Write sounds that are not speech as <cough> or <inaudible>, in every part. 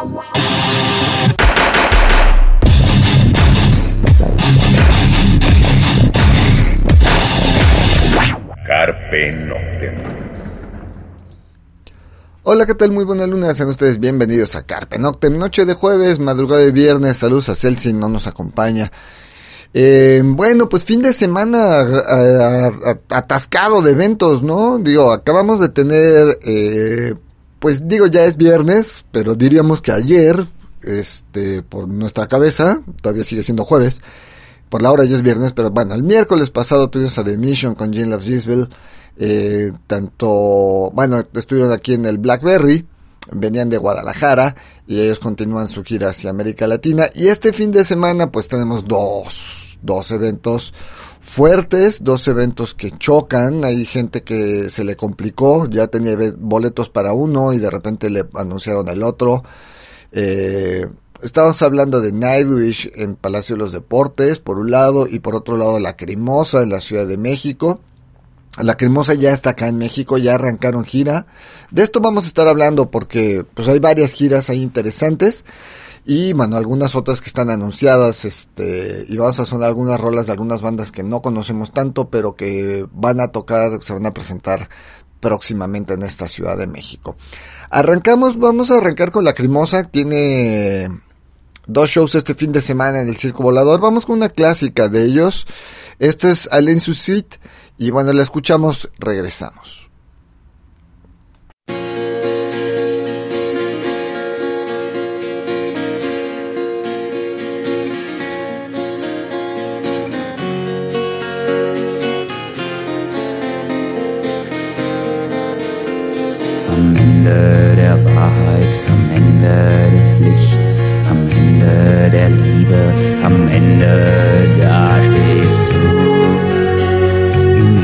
Carpe Noctem. Hola, ¿qué tal? Muy buena luna, sean ustedes bienvenidos a Carpe Noctem, noche de jueves, madrugada de viernes, saludos a Celsi, no nos acompaña. Eh, bueno, pues fin de semana atascado de eventos, ¿no? Digo, acabamos de tener, eh, pues digo, ya es viernes, pero diríamos que ayer, este, por nuestra cabeza, todavía sigue siendo jueves, por la hora ya es viernes, pero bueno, el miércoles pasado tuvimos a The Mission con Jean Love Gisbel, eh, tanto, bueno, estuvieron aquí en el Blackberry, venían de Guadalajara y ellos continúan su gira hacia América Latina. Y este fin de semana pues tenemos dos, dos eventos fuertes, dos eventos que chocan. Hay gente que se le complicó, ya tenía boletos para uno y de repente le anunciaron el otro. Eh, Estamos hablando de Nightwish en Palacio de los Deportes, por un lado, y por otro lado La Crimosa en la Ciudad de México. La Cremosa ya está acá en México, ya arrancaron gira. De esto vamos a estar hablando porque pues hay varias giras ahí interesantes y bueno, algunas otras que están anunciadas, este, y vamos a sonar algunas rolas de algunas bandas que no conocemos tanto, pero que van a tocar, se van a presentar próximamente en esta Ciudad de México. Arrancamos, vamos a arrancar con La Cremosa, tiene dos shows este fin de semana en el Circo Volador. Vamos con una clásica de ellos. Esto es Alain Susit y bueno, la escuchamos, regresamos. Ende der Wahrheit, am Ende des Lichts, am Ende der Liebe, am Ende da stehst du.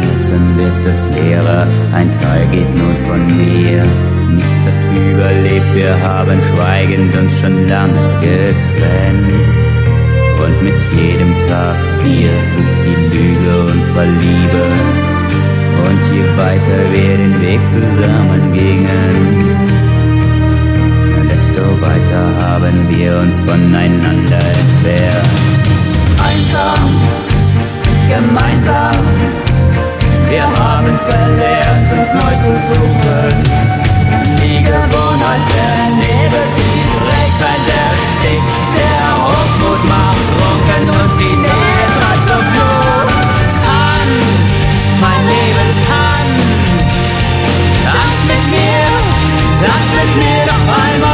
Herzen wird es leerer, ein Teil geht nun von mir. Nichts hat überlebt, wir haben schweigend uns schon lange getrennt. Und mit jedem Tag fiel uns die Lüge unserer Liebe. Und je weiter wir den Weg zusammen gingen, desto weiter haben wir uns voneinander entfernt. Einsam, gemeinsam wir haben verlernt, uns neu zu suchen. Die Gewohnheit vernebelt, die Trägheit erstickt. Der Hochmut tanz mit mir doch einmal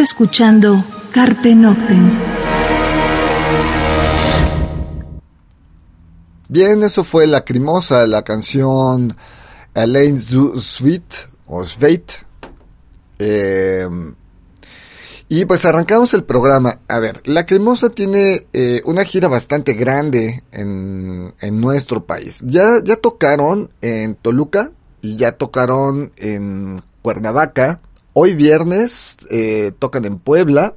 Escuchando Carpe Noctem. Bien, eso fue Lacrimosa, la canción Alain Sweet o Sveit. Eh, y pues arrancamos el programa. A ver, Lacrimosa tiene eh, una gira bastante grande en, en nuestro país. Ya, ya tocaron en Toluca y ya tocaron en Cuernavaca. Hoy viernes eh, tocan en Puebla.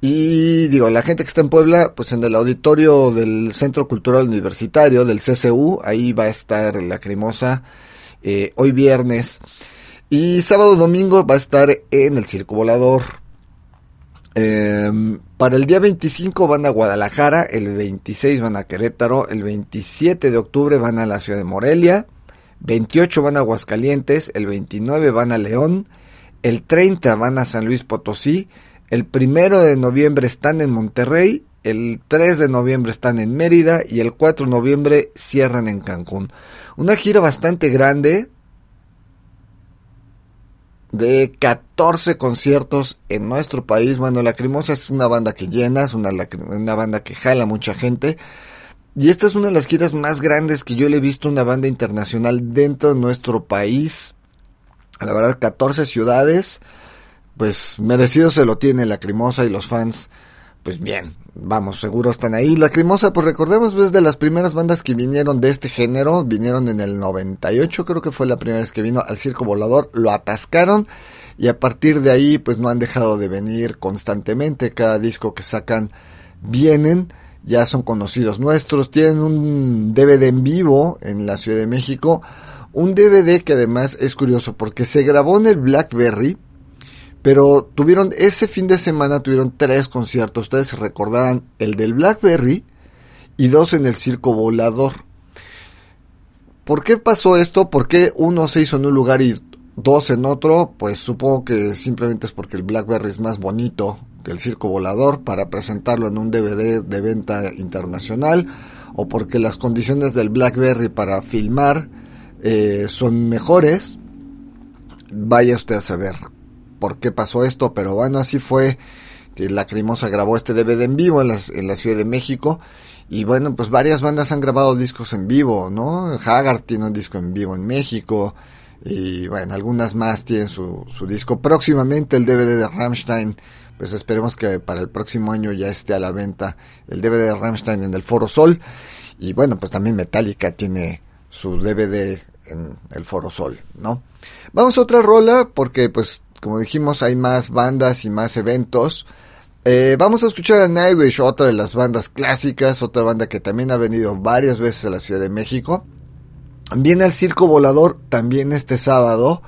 Y digo, la gente que está en Puebla, pues en el auditorio del Centro Cultural Universitario, del CCU, ahí va a estar Lacrimosa eh, hoy viernes. Y sábado domingo va a estar en el Circo Volador. Em, para el día 25 van a Guadalajara, el 26 van a Querétaro, el 27 de octubre van a la ciudad de Morelia, 28 van a Aguascalientes, el 29 van a León, el 30 van a San Luis Potosí, el 1 de noviembre están en Monterrey, el 3 de noviembre están en Mérida y el 4 de noviembre cierran en Cancún. Una gira bastante grande, de 14 conciertos en nuestro país. Bueno, Lacrimosa es una banda que llena, es una, banda que jala mucha gente. Y esta es una de las giras más grandes que yo le he visto una banda internacional dentro de nuestro país. La verdad, 14 ciudades. Pues merecido se lo tiene Lacrimosa y los fans. Pues bien, vamos, seguro están ahí. Lacrimosa, pues recordemos, es de las primeras bandas que vinieron de este género. Vinieron en el 98, creo que fue la primera vez que vino al Circo Volador. Lo atascaron. Y a partir de ahí, pues no han dejado de venir constantemente. Cada disco que sacan vienen ya son conocidos nuestros, tienen un DVD en vivo en la Ciudad de México, un DVD que además es curioso porque se grabó en el Blackberry, pero tuvieron ese fin de semana tuvieron tres conciertos, ustedes recordarán el del Blackberry y dos en el Circo Volador. ¿Por qué pasó esto? ¿Por qué uno se hizo en un lugar y dos en otro? Pues supongo que simplemente es porque el Blackberry es más bonito el circo volador para presentarlo en un DVD de venta internacional o porque las condiciones del BlackBerry para filmar eh, son mejores. Vaya usted a saber por qué pasó esto, pero bueno, así fue que Lacrimosa grabó este DVD en vivo en la, Ciudad de México. Y bueno, pues varias bandas han grabado discos en vivo, ¿no? Haggard tiene un disco en vivo en México. Y bueno, algunas más tienen su, su disco. Próximamente el DVD de Rammstein pues esperemos que para el próximo año ya esté a la venta el DVD de Rammstein en el Foro Sol. Y bueno, pues también Metallica tiene su DVD en el Foro Sol, ¿no? Vamos a otra rola porque pues como dijimos hay más bandas y más eventos. Eh, vamos a escuchar a Nightwish, otra de las bandas clásicas, otra banda que también ha venido varias veces a la Ciudad de México. Viene al Circo Volador también este sábado.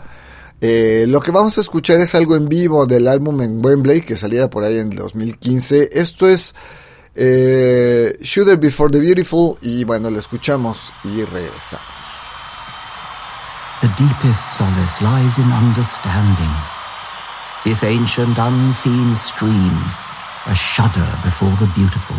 Eh, lo que vamos a escuchar es algo en vivo del álbum en Wembley que saliera por ahí en 2015. Esto es eh, Shooter Before the Beautiful y bueno, lo escuchamos y regresamos. The deepest solace lies in understanding. This ancient unseen stream, a shudder before the beautiful.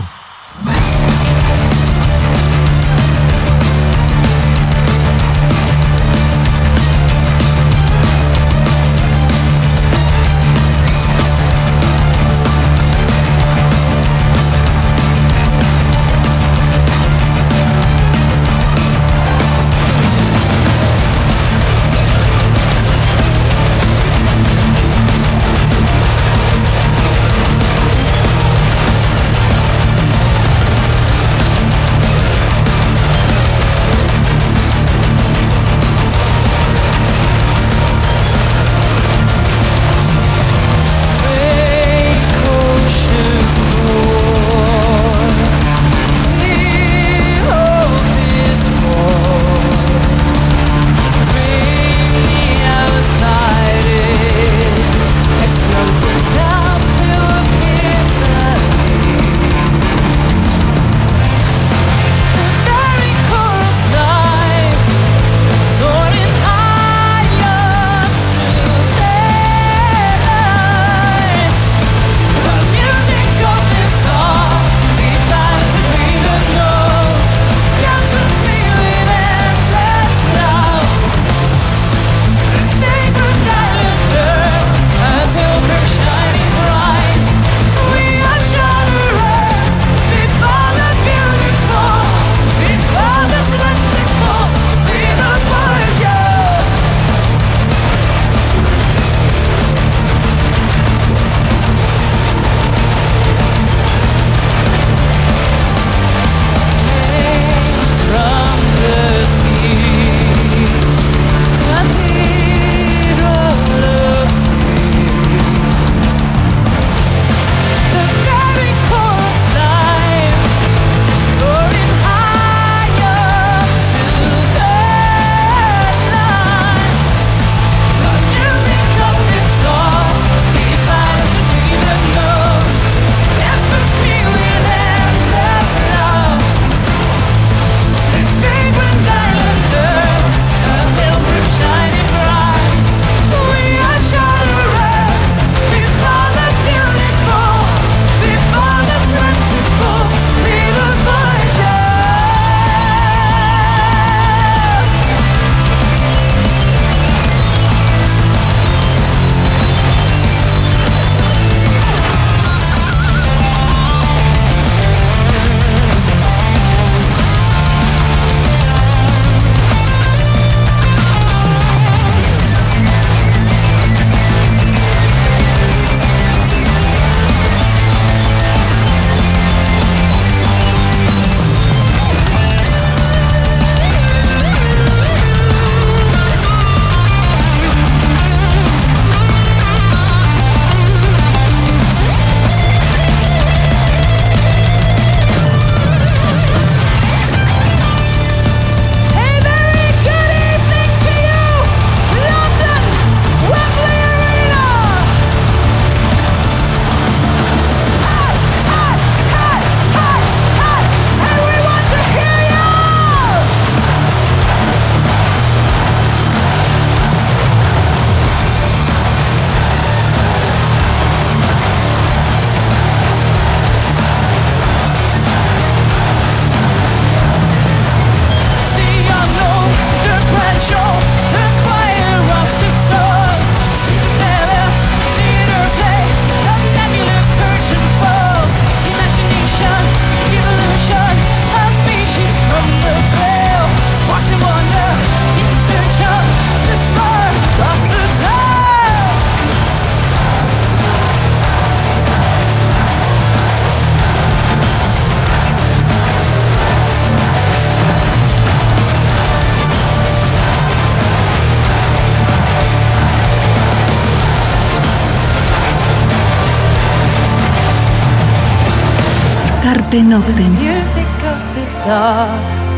Noctem. music of this hour,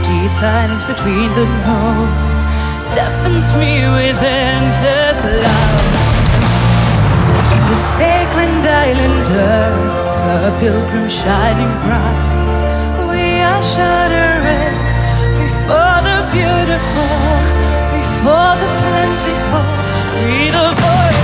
deep silence between the notes, deafens me with endless love. In this sacred island earth, a pilgrim shining bright, we are shuddering before the beautiful, before the plentiful, we the voyagers.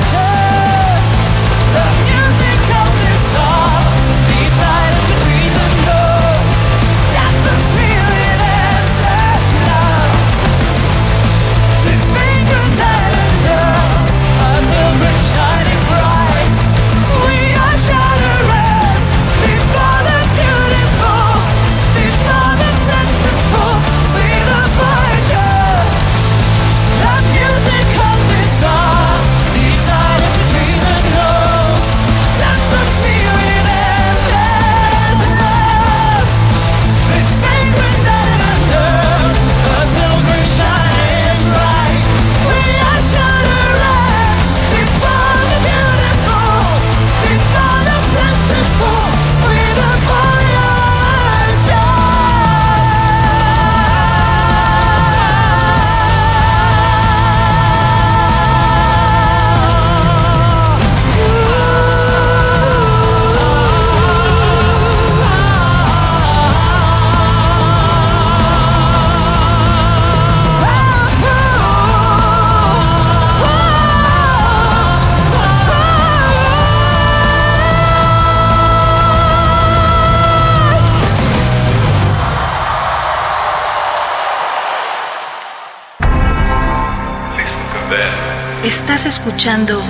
Estás escuchando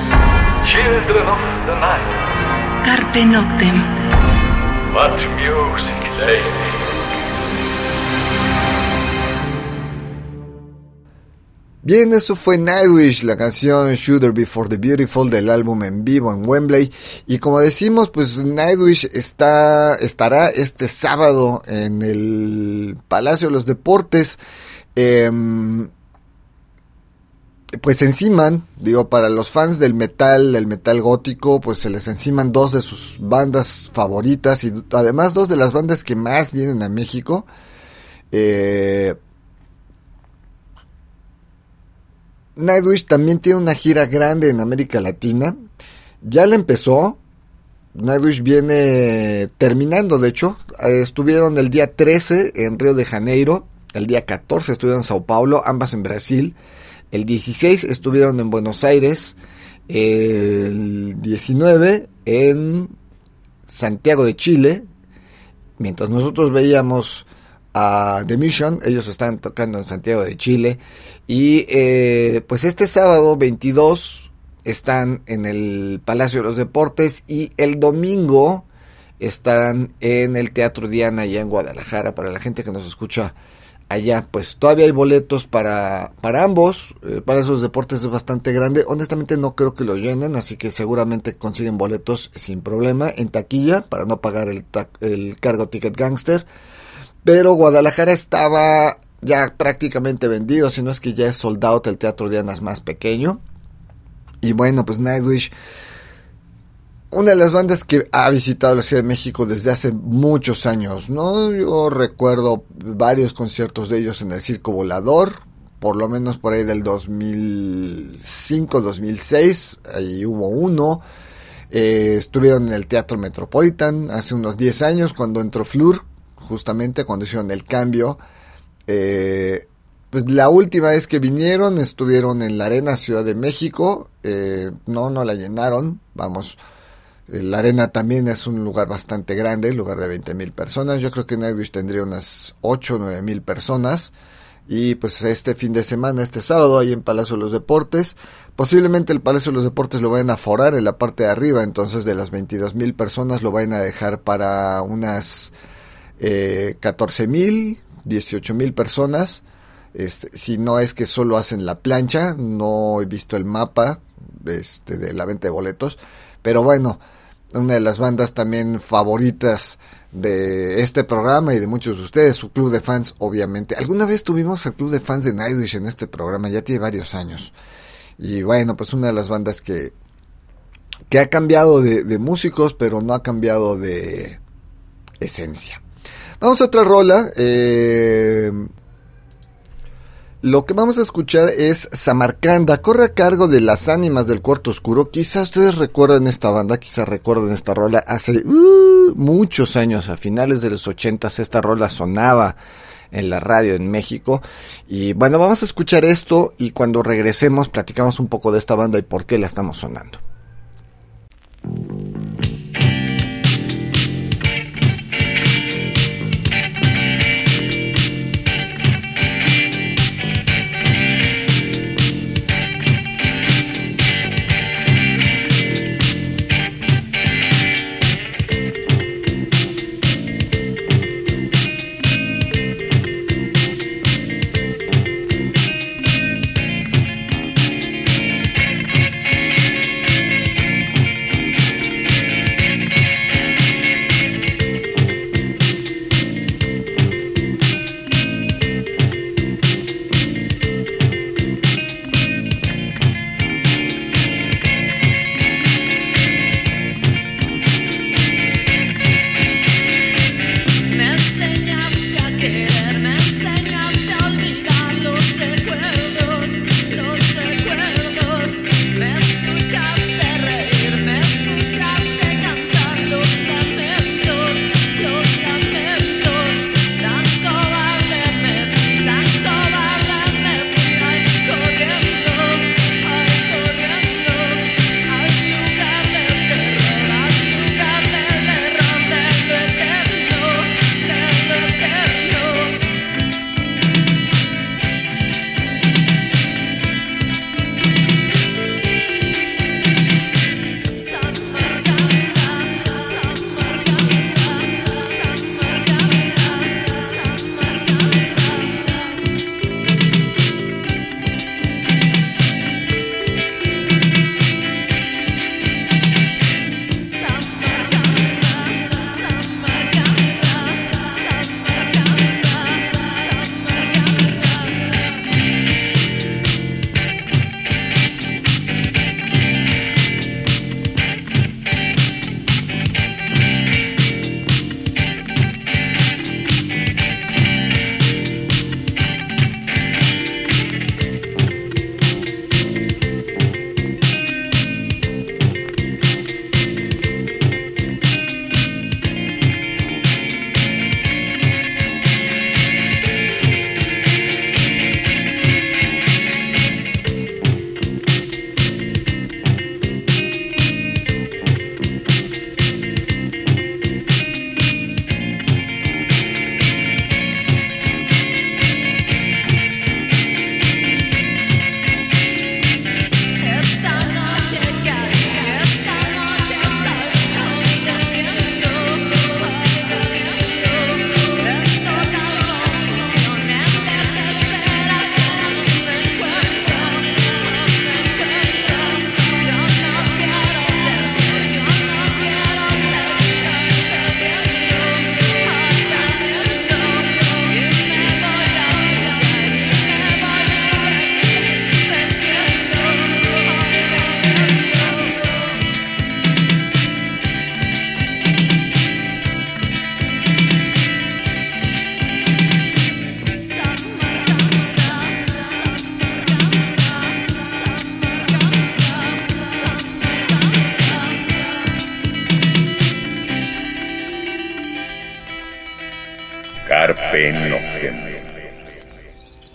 Children of the night, Carpe Noctem. what music they. Bien, eso fue Nightwish, la canción Shooter Before the Beautiful del álbum en vivo en Wembley. Y como decimos, pues Nightwish está, estará este sábado en el Palacio de los Deportes. Em, pues enciman, digo, para los fans del metal, el metal gótico, pues se les enciman dos de sus bandas favoritas y además dos de las bandas que más vienen a México. Eh, Nightwish también tiene una gira grande en América Latina. Ya la empezó. Nightwish viene terminando, de hecho. Eh, Estuvieron el día 13 en Río de Janeiro. El día 14 estuvieron en Sao Paulo, ambas en Brasil. El 16 estuvieron en Buenos Aires. El 19 en Santiago de Chile. Mientras nosotros veíamos a The Mission, ellos están tocando en Santiago de Chile. Y eh, pues este sábado 22 están en el Palacio de los Deportes y el domingo estarán en el Teatro Diana allá en Guadalajara para la gente que nos escucha allá. Pues todavía hay boletos para, para ambos. De los Deportes es bastante grande. Honestamente no creo que lo llenen, así que seguramente consiguen boletos sin problema en taquilla para no pagar el, el cargo ticket gangster. Pero Guadalajara estaba ya prácticamente vendido, si no es que ya es sold out, el Teatro Diana es más pequeño. Y bueno, pues Nightwish, una de las bandas que ha visitado la Ciudad de México desde hace muchos años, ¿no? Yo recuerdo varios conciertos de ellos en el Circo Volador, por lo menos por ahí del 2005, 2006, ahí hubo uno. Eh, estuvieron en el Teatro Metropolitan hace unos 10 años cuando entró Flur, justamente cuando hicieron el cambio. Eh, pues la última vez que vinieron estuvieron en la Arena Ciudad de México. eh, no, no la llenaron. Vamos, la Arena también es un lugar bastante grande, lugar de 20 mil personas. Yo creo que Nightwish tendría unas 8 o 9 mil personas. Y pues este fin de semana, este sábado, ahí en Palacio de los Deportes. Posiblemente el Palacio de los Deportes lo vayan a forar en la parte de arriba. Entonces de las 22 mil personas lo vayan a dejar para unas eh, 14 mil, 18 mil personas. Este, si no es que solo hacen la plancha, no he visto el mapa este, de la venta de boletos. Pero bueno, una de las bandas también favoritas de este programa y de muchos de ustedes, su club de fans, obviamente. Alguna vez tuvimos el club de fans de Nightwish en este programa, ya tiene varios años. Y bueno, pues una de las bandas que, que ha cambiado de, de músicos, pero no ha cambiado de esencia. Vamos a otra rola. Eh, lo que vamos a escuchar es Samarcanda, corre a cargo de las ánimas del cuarto oscuro. Quizás ustedes recuerden esta banda, quizás recuerden esta rola. Hace uh, muchos años, a finales de los ochentas, esta rola sonaba en la radio en México. Y bueno, vamos a escuchar esto y cuando regresemos platicamos un poco de esta banda y por qué la estamos sonando.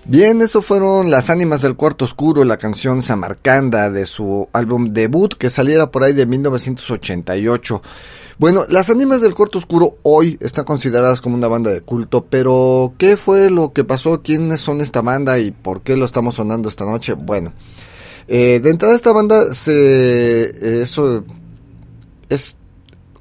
Bien, eso fueron las ánimas del cuarto oscuro, la canción Samarcanda de su álbum debut que saliera por ahí de 1988. Bueno, las ánimas del cuarto oscuro hoy están consideradas como una banda de culto, pero ¿qué fue lo que pasó? ¿Quiénes son esta banda y por qué lo estamos sonando esta noche? Bueno, eh, de entrada esta banda se... eso es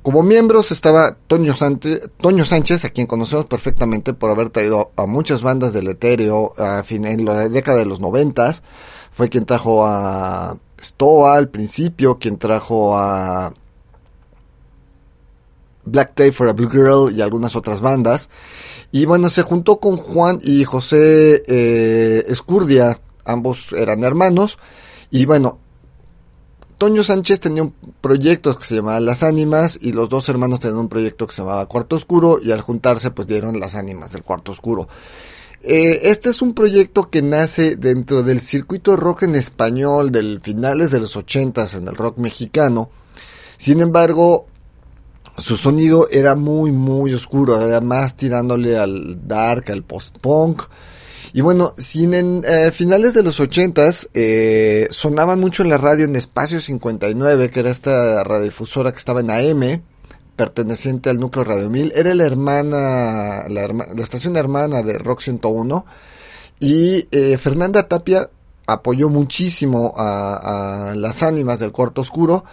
como miembros estaba Toño Sánchez, Sánchez, a quien conocemos perfectamente por haber traído a muchas bandas del etéreo a fin, en la década de los noventas. Fue quien trajo a Stoa al principio, quien trajo a Black Tape for a Blue Girl y algunas otras bandas. Y bueno, se juntó con Juan y José eh, Escurdia, ambos eran hermanos. Y bueno, Toño Sánchez tenía un proyecto que se llamaba Las Ánimas y los dos hermanos tenían un proyecto que se llamaba Cuarto Oscuro y al juntarse pues dieron Las Ánimas del Cuarto Oscuro. Eh, este es un proyecto que nace dentro del circuito rock en español del finales de los ochentas en el rock mexicano. Sin embargo, su sonido era muy muy oscuro, era más tirándole al dark, al post-punk. Y bueno, sin en eh, finales de los ochentas eh, sonaban mucho en la radio en Espacio 59, que era esta radiodifusora que estaba en AM, perteneciente al núcleo Radio 1000. Era la hermana, la, la estación hermana de Rock 101. Y eh, Fernanda Tapia apoyó muchísimo a, a las ánimas del cuarto oscuro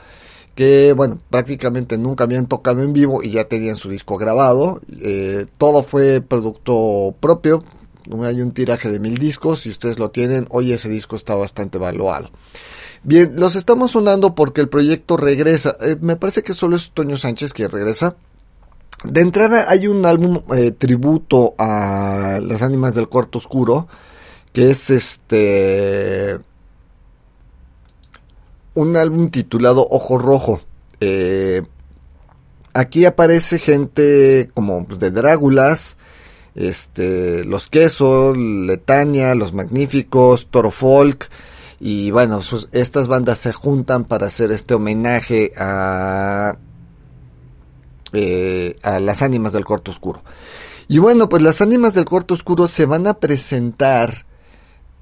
que bueno, prácticamente nunca habían tocado en vivo y ya tenían su disco grabado. Eh, todo fue producto propio. Hay un tiraje de mil discos. Si ustedes lo tienen, hoy ese disco está bastante valuado. Bien, los estamos sonando porque el proyecto regresa. Eh, me parece que solo es Toño Sánchez que regresa. De entrada hay un álbum eh, tributo a las ánimas del cuarto oscuro. Que es este un álbum titulado Ojo Rojo. Eh, aquí aparece gente como pues, de Drágulas, este, Los Quesos, Letania, Los Magníficos, Toro Folk. Y bueno, pues, estas bandas se juntan para hacer este homenaje a, eh, a las ánimas del cuarto oscuro. Y bueno, pues las ánimas del cuarto oscuro se van a presentar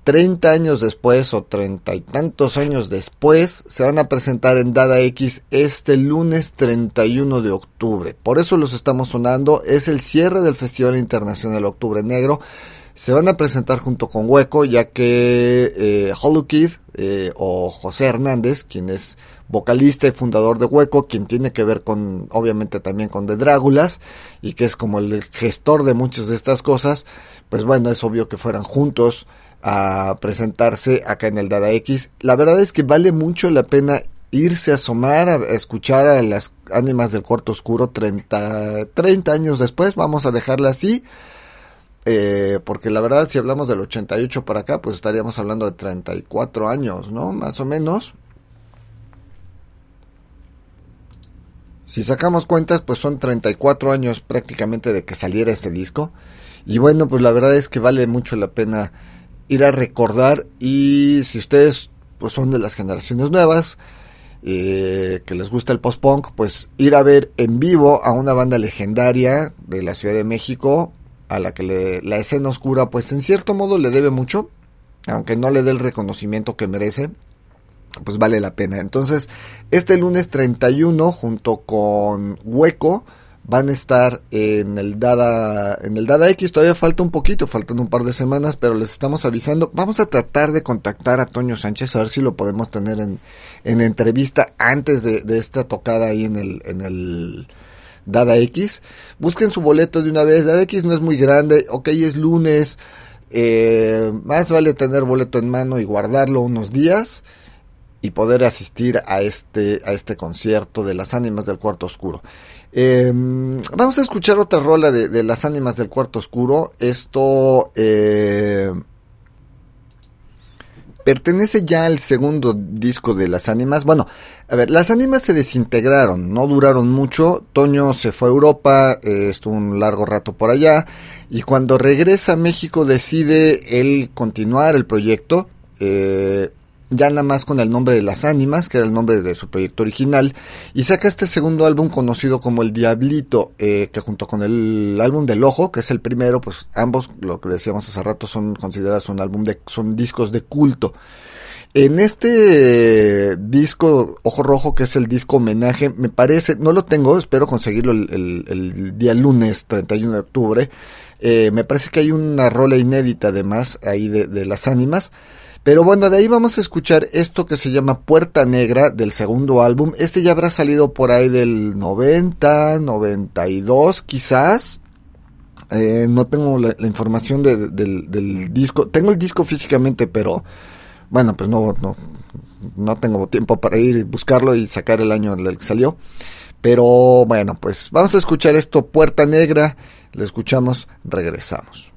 30 años después o treinta y tantos años después se van a presentar en Dada X este lunes 31 de octubre. Por eso los estamos sonando. Es el cierre del Festival Internacional Octubre Negro. Se van a presentar junto con Hueco, ya que eh, Hollow Kid eh, o José Hernández, quien es vocalista y fundador de Hueco, quien tiene que ver con, obviamente también con The Drágulas, y que es como el gestor de muchas de estas cosas, pues bueno, es obvio que fueran juntos a presentarse acá en el Dada X. La verdad es que vale mucho la pena irse a asomar, a escuchar a las ánimas del cuarto oscuro 30, 30 años después, vamos a dejarla así. Eh, porque la verdad, si hablamos del 88 para acá, pues estaríamos hablando de 34 años, ¿no? Más o menos. Si sacamos cuentas, pues son 34 años prácticamente de que saliera este disco. Y bueno, pues la verdad es que vale mucho la pena ir a recordar. Y si ustedes pues son de las generaciones nuevas, eh, que les gusta el post-punk, pues ir a ver en vivo a una banda legendaria de la Ciudad de México, a la que le- la escena oscura, pues en cierto modo le debe mucho, aunque no le dé el reconocimiento que merece, pues vale la pena. Entonces, este lunes 31, junto con Hueco, van a estar en el Dada, en el Dada X. Todavía falta un poquito, faltan un par de semanas, pero les estamos avisando. Vamos a tratar de contactar a Toño Sánchez, a ver si lo podemos tener en, en entrevista antes de, de esta tocada ahí en el, en el Dada X. Busquen su boleto de una vez. Dada X no es muy grande, ok, es lunes. eh, más vale tener boleto en mano y guardarlo unos días y poder asistir a este, a este concierto de las ánimas del cuarto oscuro. Eh, vamos a escuchar otra rola de, las ánimas del cuarto oscuro. Esto eh, pertenece ya al segundo disco de las ánimas. Bueno, a ver, las ánimas se desintegraron, no duraron mucho. Toño se fue a Europa, eh, estuvo un largo rato por allá. Y cuando regresa a México decide él continuar el proyecto. Eh, ya nada más con el nombre de las ánimas, que era el nombre de su proyecto original, y saca este segundo álbum conocido como El Diablito, eh, que junto con el álbum del Ojo, que es el primero, pues ambos, lo que decíamos hace rato, son considerados un álbum de, son discos de culto. En este disco Ojo Rojo, que es el disco homenaje, me parece, no lo tengo, espero conseguirlo el, el- el día lunes 31 de octubre. Eh, me parece que hay una rola inédita además ahí de, de las ánimas. Pero bueno, de ahí vamos a escuchar esto que se llama Puerta Negra del segundo álbum. Este ya habrá salido por ahí del 90, 92 quizás. Eh, no tengo la, información de- de- del, disco. Tengo el disco físicamente, pero bueno, pues no, no, no tengo tiempo para ir y buscarlo y sacar el año en el que salió. Pero bueno, pues vamos a escuchar esto, Puerta Negra. Le escuchamos, regresamos.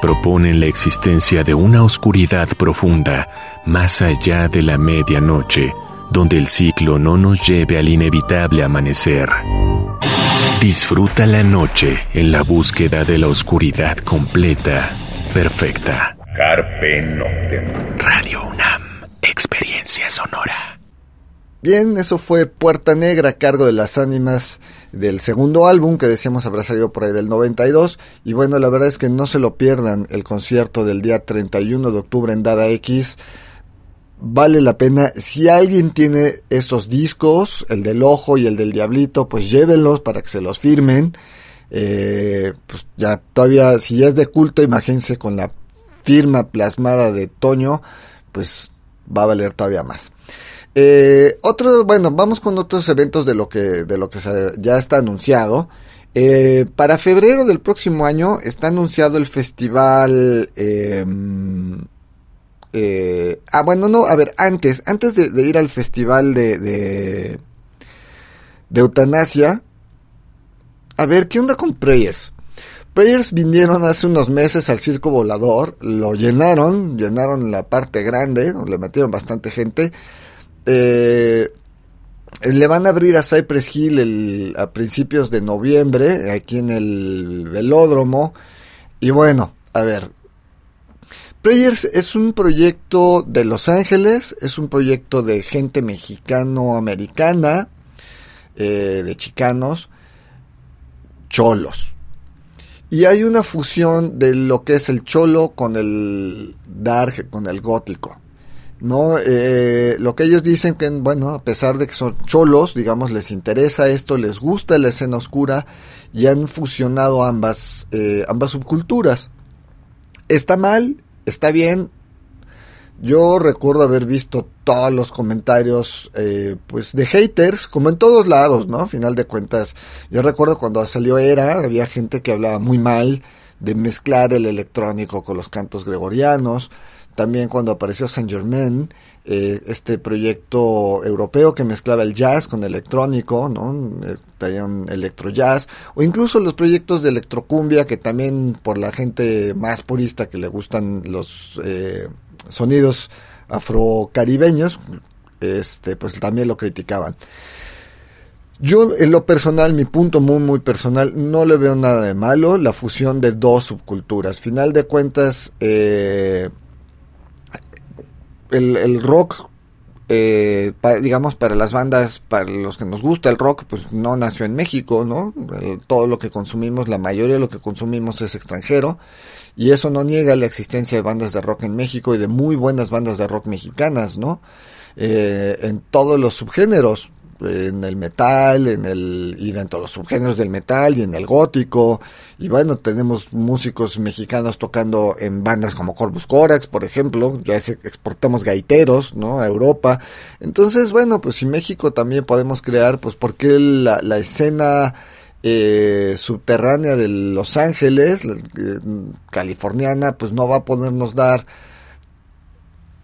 Proponen la existencia de una oscuridad profunda más allá de la medianoche, donde el ciclo no nos lleve al inevitable amanecer. Disfruta la noche en la búsqueda de la oscuridad completa, perfecta. Carpe Noctem. Radio UNAM, experiencia sonora. Bien, eso fue Puerta Negra a cargo de las ánimas del segundo álbum que decíamos habrá salido por ahí del 92. Y bueno, la verdad es que no se lo pierdan el concierto del día 31 de octubre en Dada X. Vale la pena. Si alguien tiene esos discos, el del ojo y el del diablito, pues llévenlos para que se los firmen. Eh, pues ya todavía, si ya es de culto, imagínense con la firma plasmada de Toño, pues va a valer todavía más. Eh, otro, bueno, vamos con otros eventos de lo que, de lo que ya está anunciado. Eh, para febrero del próximo año está anunciado el festival. eh, eh, ah, bueno, no, a ver, antes, antes de, de ir al festival de, de, de eutanasia, a ver, ¿qué onda con Prayers? Prayers vinieron hace unos meses al circo volador, lo llenaron, llenaron la parte grande, le metieron bastante gente. Eh, le van a abrir a Cypress Hill a principios de noviembre, aquí en el velódromo. Y bueno, a ver. Prayers es un proyecto de Los Ángeles, es un proyecto de gente mexicano-americana, eh, de chicanos, cholos. Y hay una fusión de lo que es el cholo con el dark, con el gótico. ¿No? Eh, lo que ellos dicen que, bueno, a pesar de que son cholos, digamos, les interesa esto, les gusta la escena oscura y han fusionado ambas, eh, ambas subculturas. Está mal, está bien. Yo recuerdo haber visto todos los comentarios, eh, pues, de haters, como en todos lados, ¿no? Final de cuentas, yo recuerdo cuando salió Era, había gente que hablaba muy mal de mezclar el electrónico con los cantos gregorianos. También cuando apareció Saint Germain, eh, este proyecto europeo que mezclaba el jazz con electrónico, ¿no? Eh, Traía un electro jazz, o incluso los proyectos de electrocumbia que también por la gente más purista que le gustan los eh, sonidos afrocaribeños, este, pues también lo criticaban. Yo, en lo personal, mi punto muy, muy personal, no le veo nada de malo la fusión de dos subculturas. Final de cuentas, eh, el, el rock, eh, digamos, para las bandas, para los que nos gusta el rock, pues no nació en México, ¿no? El- todo lo que consumimos, la mayoría de lo que consumimos es extranjero. Y eso no niega la existencia de bandas de rock en México y de muy buenas bandas de rock mexicanas, ¿no? Eh, en todos los subgéneros, en el metal, en el y dentro de los subgéneros del metal y en el gótico. Y bueno tenemos músicos mexicanos tocando en bandas como Corvus Corax por ejemplo. Ya exportamos gaiteros no a Europa. Entonces bueno pues si México también podemos crear pues por qué la, la escena eh, subterránea de Los Ángeles eh, californiana pues no va a podernos dar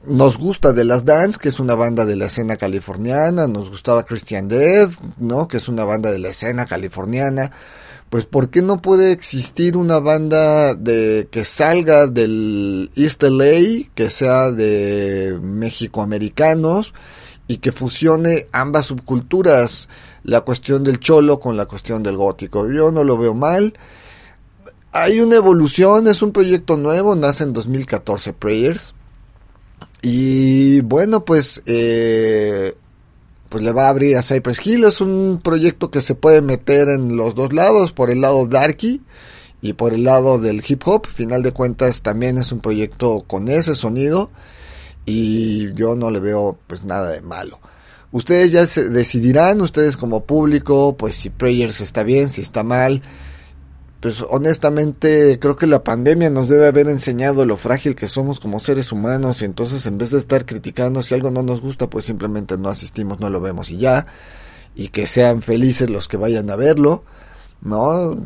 nos gusta de las Dance, que es una banda de la escena californiana, nos gustaba Christian Death, ¿no? Que es una banda de la escena californiana. Pues ¿por qué no puede existir una banda de que salga del East LA, que sea de mexicoamericanos y que fusione ambas subculturas, la cuestión del cholo con la cuestión del gótico? Yo no lo veo mal. Hay una evolución, es un proyecto nuevo, nace en 2014 Prayers. Y bueno, pues, eh, pues le va a abrir a Cypress Hill. Es un proyecto que se puede meter en los dos lados, por el lado darky y por el lado del hip hop. Final de cuentas, también es un proyecto con ese sonido y yo no le veo pues nada de malo. Ustedes ya se decidirán, ustedes como público, pues si Prayers está bien, si está mal pues honestamente creo que la pandemia nos debe haber enseñado lo frágil que somos como seres humanos y entonces en vez de estar criticando si algo no nos gusta pues simplemente no asistimos, no lo vemos y ya y que sean felices los que vayan a verlo, ¿no?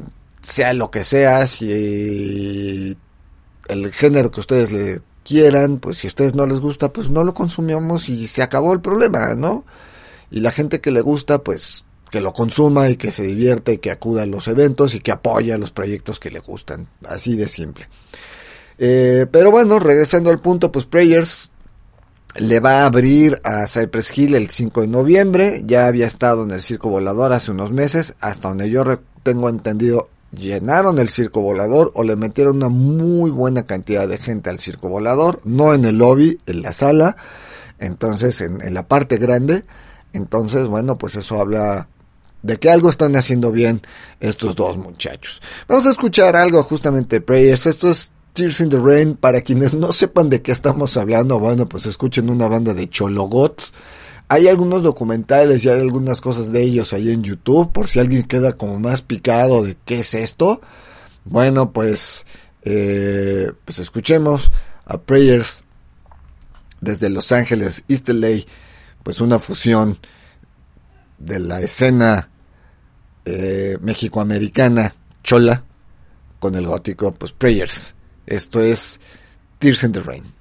Sea lo que sea, si el género que ustedes le quieran, pues si a ustedes no les gusta, pues no lo consumimos y se acabó el problema, ¿no? Y la gente que le gusta, pues que lo consuma y que se divierta y que acuda a los eventos y que apoya los proyectos que le gustan. Así de simple. Eh, pero bueno, regresando al punto, pues Prayers le va a abrir a Cypress Hill el 5 de noviembre. Ya había estado en el Circo Volador hace unos meses. Hasta donde yo tengo entendido, llenaron el Circo Volador o le metieron una muy buena cantidad de gente al Circo Volador. No en el lobby, en la sala. Entonces, en, en la parte grande. Entonces, bueno, pues eso habla de que algo están haciendo bien estos dos muchachos. Vamos a escuchar algo justamente Prayers. Esto es Tears in the Rain. Para quienes no sepan de qué estamos hablando, bueno, pues escuchen una banda de chologots. Hay algunos documentales y hay algunas cosas de ellos ahí en YouTube, por si alguien queda como más picado de qué es esto. Bueno, pues, eh, pues escuchemos a Prayers desde Los Ángeles, East LA, pues una fusión de la escena eh, mexicoamericana chola con el gótico, pues Prayers. Esto es Tears in the Rain.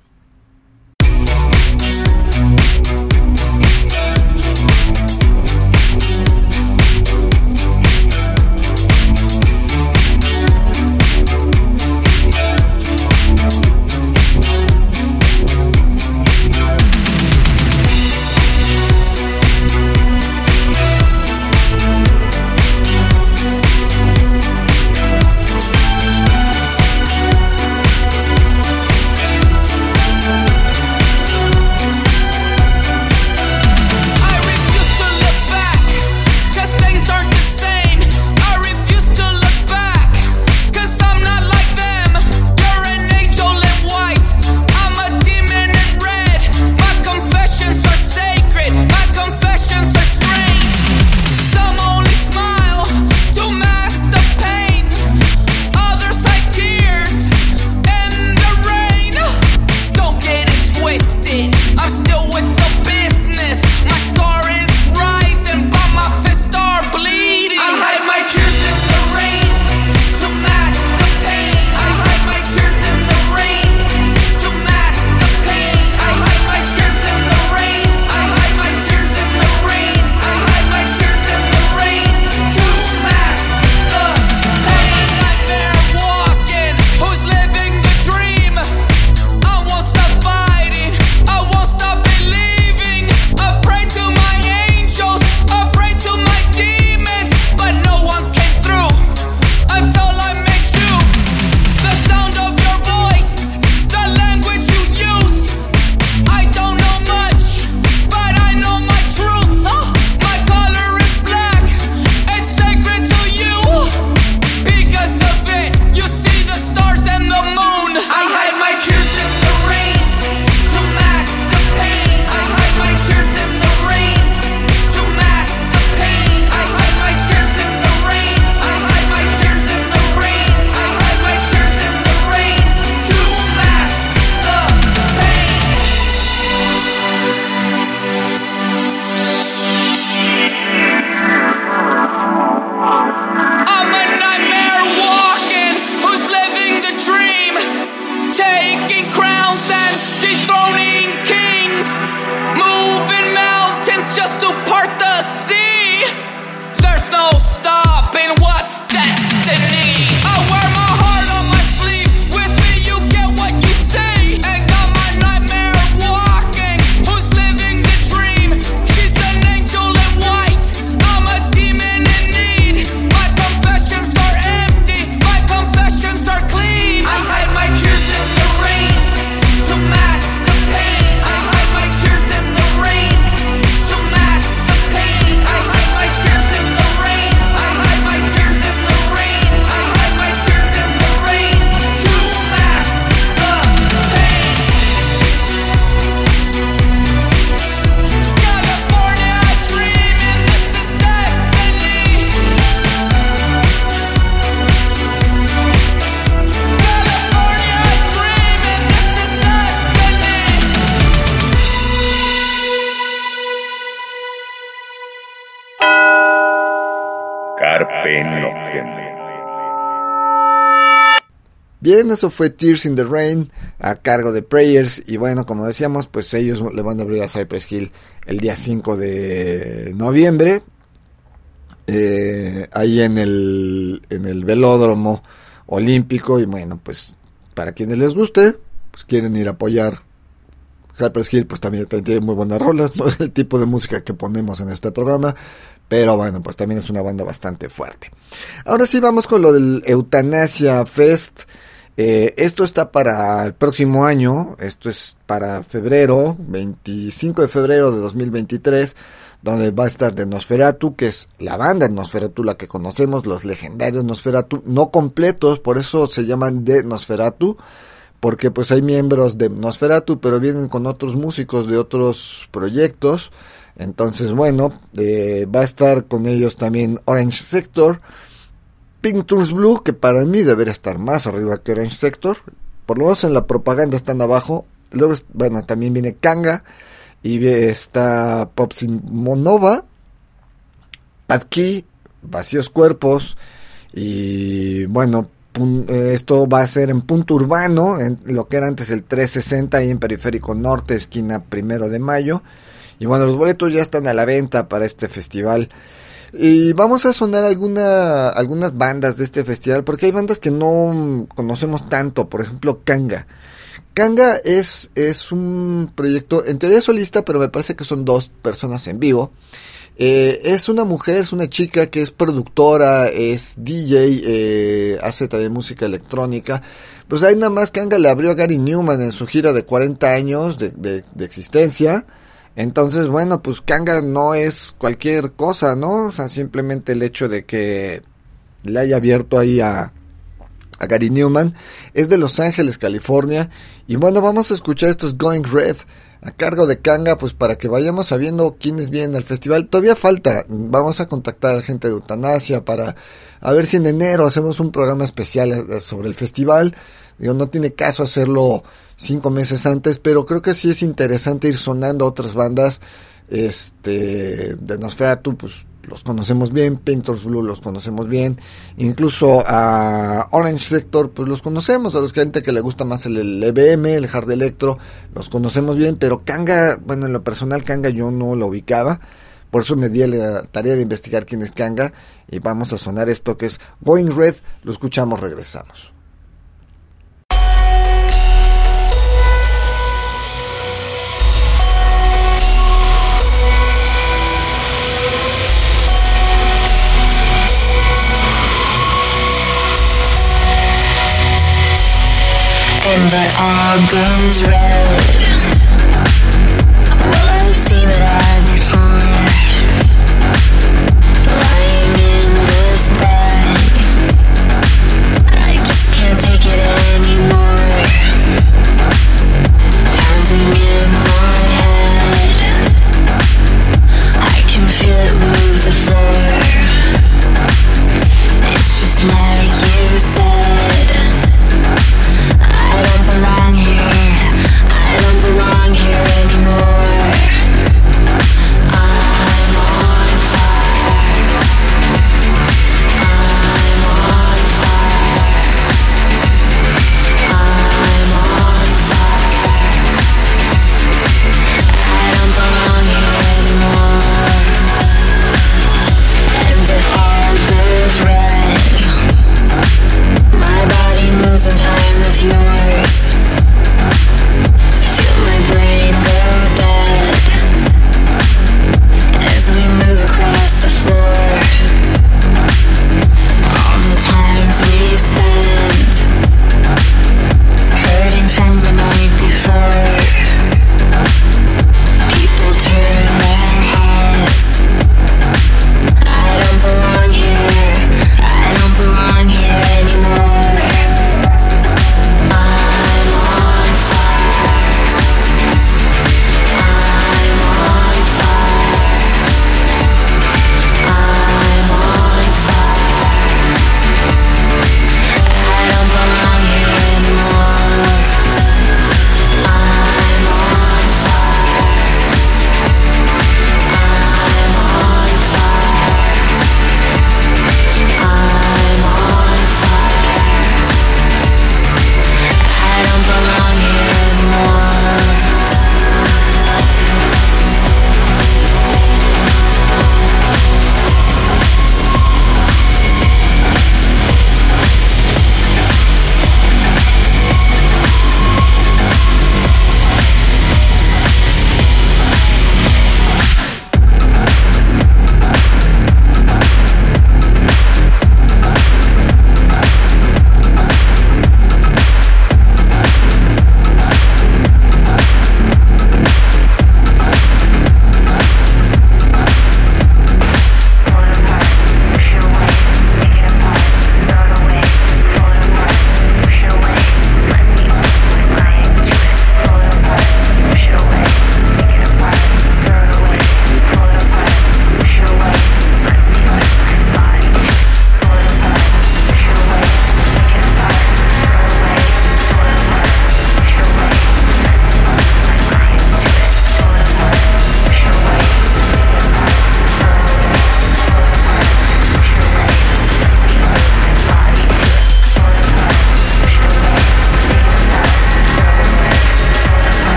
Eso fue Tears in the Rain a cargo de Prayers. Y bueno, como decíamos, pues ellos le van a abrir a Cypress Hill el día 5 de noviembre. eh, ahí en el, en el velódromo olímpico y bueno, pues para quienes les guste, pues quieren ir a apoyar Cypress Hill, pues también, también tiene muy buenas rolas, no es <laughs> el tipo de música que ponemos en este programa, pero bueno, pues también es una banda bastante fuerte. Ahora sí vamos con lo del Eutanasia Fest. Eh, esto está para el próximo año, esto es para febrero, 25 de febrero de 2023, donde va a estar de Nosferatu, que es la banda Nosferatu, la que conocemos, los legendarios Nosferatu, no completos, por eso se llaman de Nosferatu, porque pues hay miembros de Nosferatu, pero vienen con otros músicos de otros proyectos. Entonces, bueno, eh, va a estar con ellos también Orange Sector, Pink Tours Blue, que para mí debería estar más arriba que Orange Sector. Por lo menos en la propaganda están abajo. Luego, bueno, también viene Kanga y está Popsin Monova, Adki, Vacíos Cuerpos y bueno, eh, esto va a ser en punto urbano, en lo que era antes el 360 y en Periférico Norte, esquina primero de mayo. Y bueno, los boletos ya están a la venta para este festival. Y vamos a sonar alguna, algunas bandas de este festival, porque hay bandas que no conocemos tanto, por ejemplo Kanga. Kanga es, es un proyecto, en teoría solista, pero me parece que son dos personas en vivo. Eh, es una mujer, es una chica que es productora, es DJ, eh, hace también música electrónica. Pues ahí nada más Kanga le abrió a Gary Newman en su gira de 40 años de, de, de existencia. Entonces, bueno, pues Kanga no es cualquier cosa, ¿no? O sea, simplemente el hecho de que le haya abierto ahí a, Gary Newman es de Los Ángeles, California. Y bueno, vamos a escuchar estos Going Red a cargo de Kanga, pues para que vayamos sabiendo quiénes vienen al festival. Todavía falta, vamos a contactar a la gente de Eutanasia para a ver si en enero hacemos un programa especial eh, sobre el festival. Digo, no tiene caso hacerlo cinco meses antes, pero creo que sí es interesante ir sonando otras bandas. Este, de Nosferatu, pues los conocemos bien, Painters Blue los conocemos bien, incluso a Orange Sector, pues los conocemos, a los gente que le gusta más el, EBM, el Hard Electro, los conocemos bien, pero Kanga, bueno, en lo personal Kanga yo no lo ubicaba, por eso me di la tarea de investigar quién es Kanga, y vamos a sonar esto que es Going Red, lo escuchamos, regresamos. And it all goes red.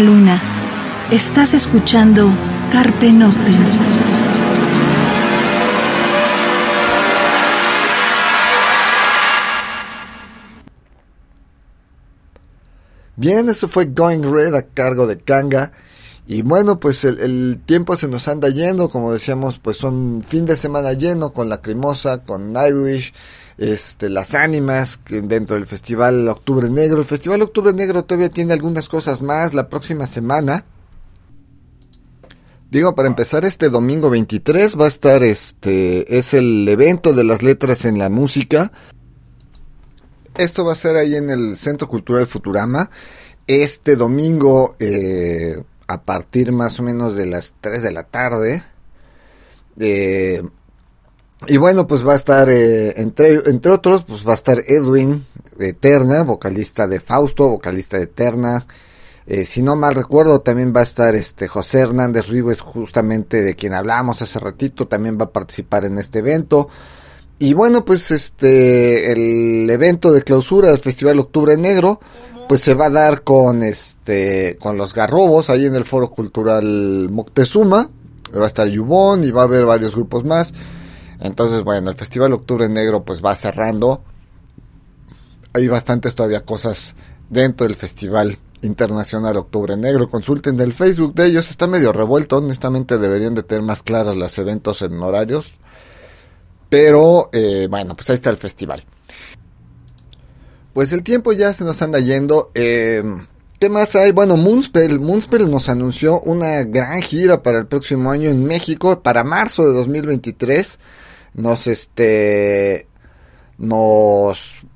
Luna. Estás escuchando Carpe Noctem. Bien, eso fue Going Red a cargo de Kanga. Y bueno, pues el, el tiempo se nos anda yendo, como decíamos, pues son fin de semana lleno con Lacrimosa, con Nightwish, este, las ánimas que dentro del Festival Octubre Negro. El Festival Octubre Negro todavía tiene algunas cosas más la próxima semana. Digo, para empezar, este domingo 23 va a estar, este, es el evento de las letras en la música. Esto va a ser ahí en el Centro Cultural Futurama. Este domingo, eh, a partir más o menos de las 3 de la tarde. Eh, y bueno, pues va a estar, eh, entre, entre otros, pues va a estar Edwin Eterna, vocalista de Fausto, vocalista de Eterna. Eh, si no mal recuerdo, también va a esestar este José Hernández Ríguez, justamente de quien hablamos hace ratito, también va a participar en este evento. Y bueno, pues este el evento de clausura del Festival Octubre Negro, pues se va a dar con este con los Garrobos ahí en el Foro Cultural Moctezuma. Va a estar Yubón y va a haber varios grupos más. Entonces, bueno, el Festival Octubre Negro pues va cerrando. Hay bastantes todavía cosas dentro del Festival Internacional Octubre Negro. Consulten del Facebook de ellos, está medio revuelto. Honestamente deberían de tener más claros los eventos en horarios. Pero eh, bueno, pues ahí está el festival. Pues el tiempo ya se nos anda yendo. Eh, ¿Qué más hay? Bueno, Moonspell. Moonspell nos anunció una gran gira para el próximo año en México, para marzo de 2023. Nos, este, nos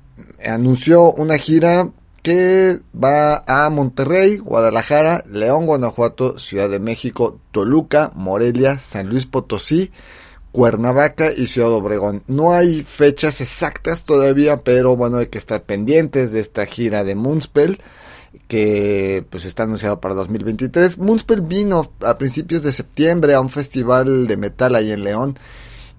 anunció una gira que va a Monterrey, Guadalajara, León, Guanajuato, Ciudad de México, Toluca, Morelia, San Luis Potosí, Cuernavaca y Ciudad Obregón. No hay fechas exactas todavía, pero bueno, hay que estar pendientes de esta gira de Moonspell que pues está anunciado para 2023. Moonspell vino a principios de septiembre a un festival de metal ahí en León.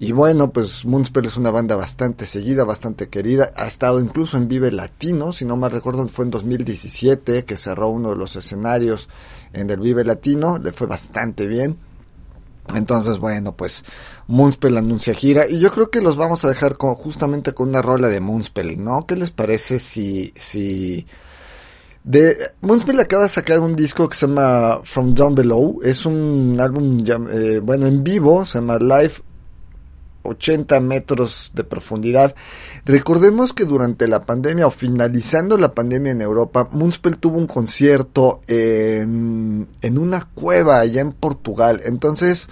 Y bueno, pues Moonspell es una banda bastante seguida, bastante querida. Ha estado incluso en Vive Latino, si no mal recuerdo, fue en 2017 que cerró uno de los escenarios en el Vive Latino. Le fue bastante bien. Entonces, bueno, pues Moonspell anuncia gira y yo creo que los vamos a dejar con, justamente con una rola de Moonspell, ¿no? ¿Qué les parece si, si de Moonspell acaba de sacar un disco que se llama From Down Below, es un álbum eh, bueno en vivo, se llama Live 80 metros de profundidad. Recordemos que durante la pandemia o finalizando la pandemia en Europa, Moonspell tuvo un concierto en, en una cueva allá en Portugal. Entonces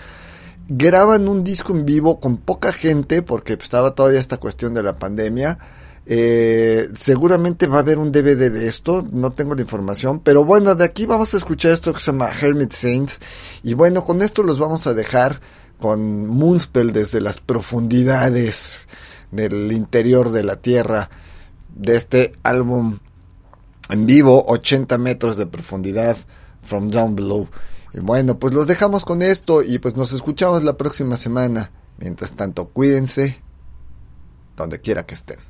graban un disco en vivo con poca gente porque estaba todavía esta cuestión de la pandemia. Eh, seguramente va a haber un DVD de esto, no tengo la información, pero bueno, de aquí vamos a escuchar esto que se llama Hermit Saints y bueno, con esto los vamos a dejar con Moonspell desde las profundidades del interior de la Tierra de este álbum en vivo, 80 metros de profundidad, From Down Below. Y bueno, pues los dejamos con esto y pues nos escuchamos la próxima semana. Mientras tanto, cuídense donde quiera que estén.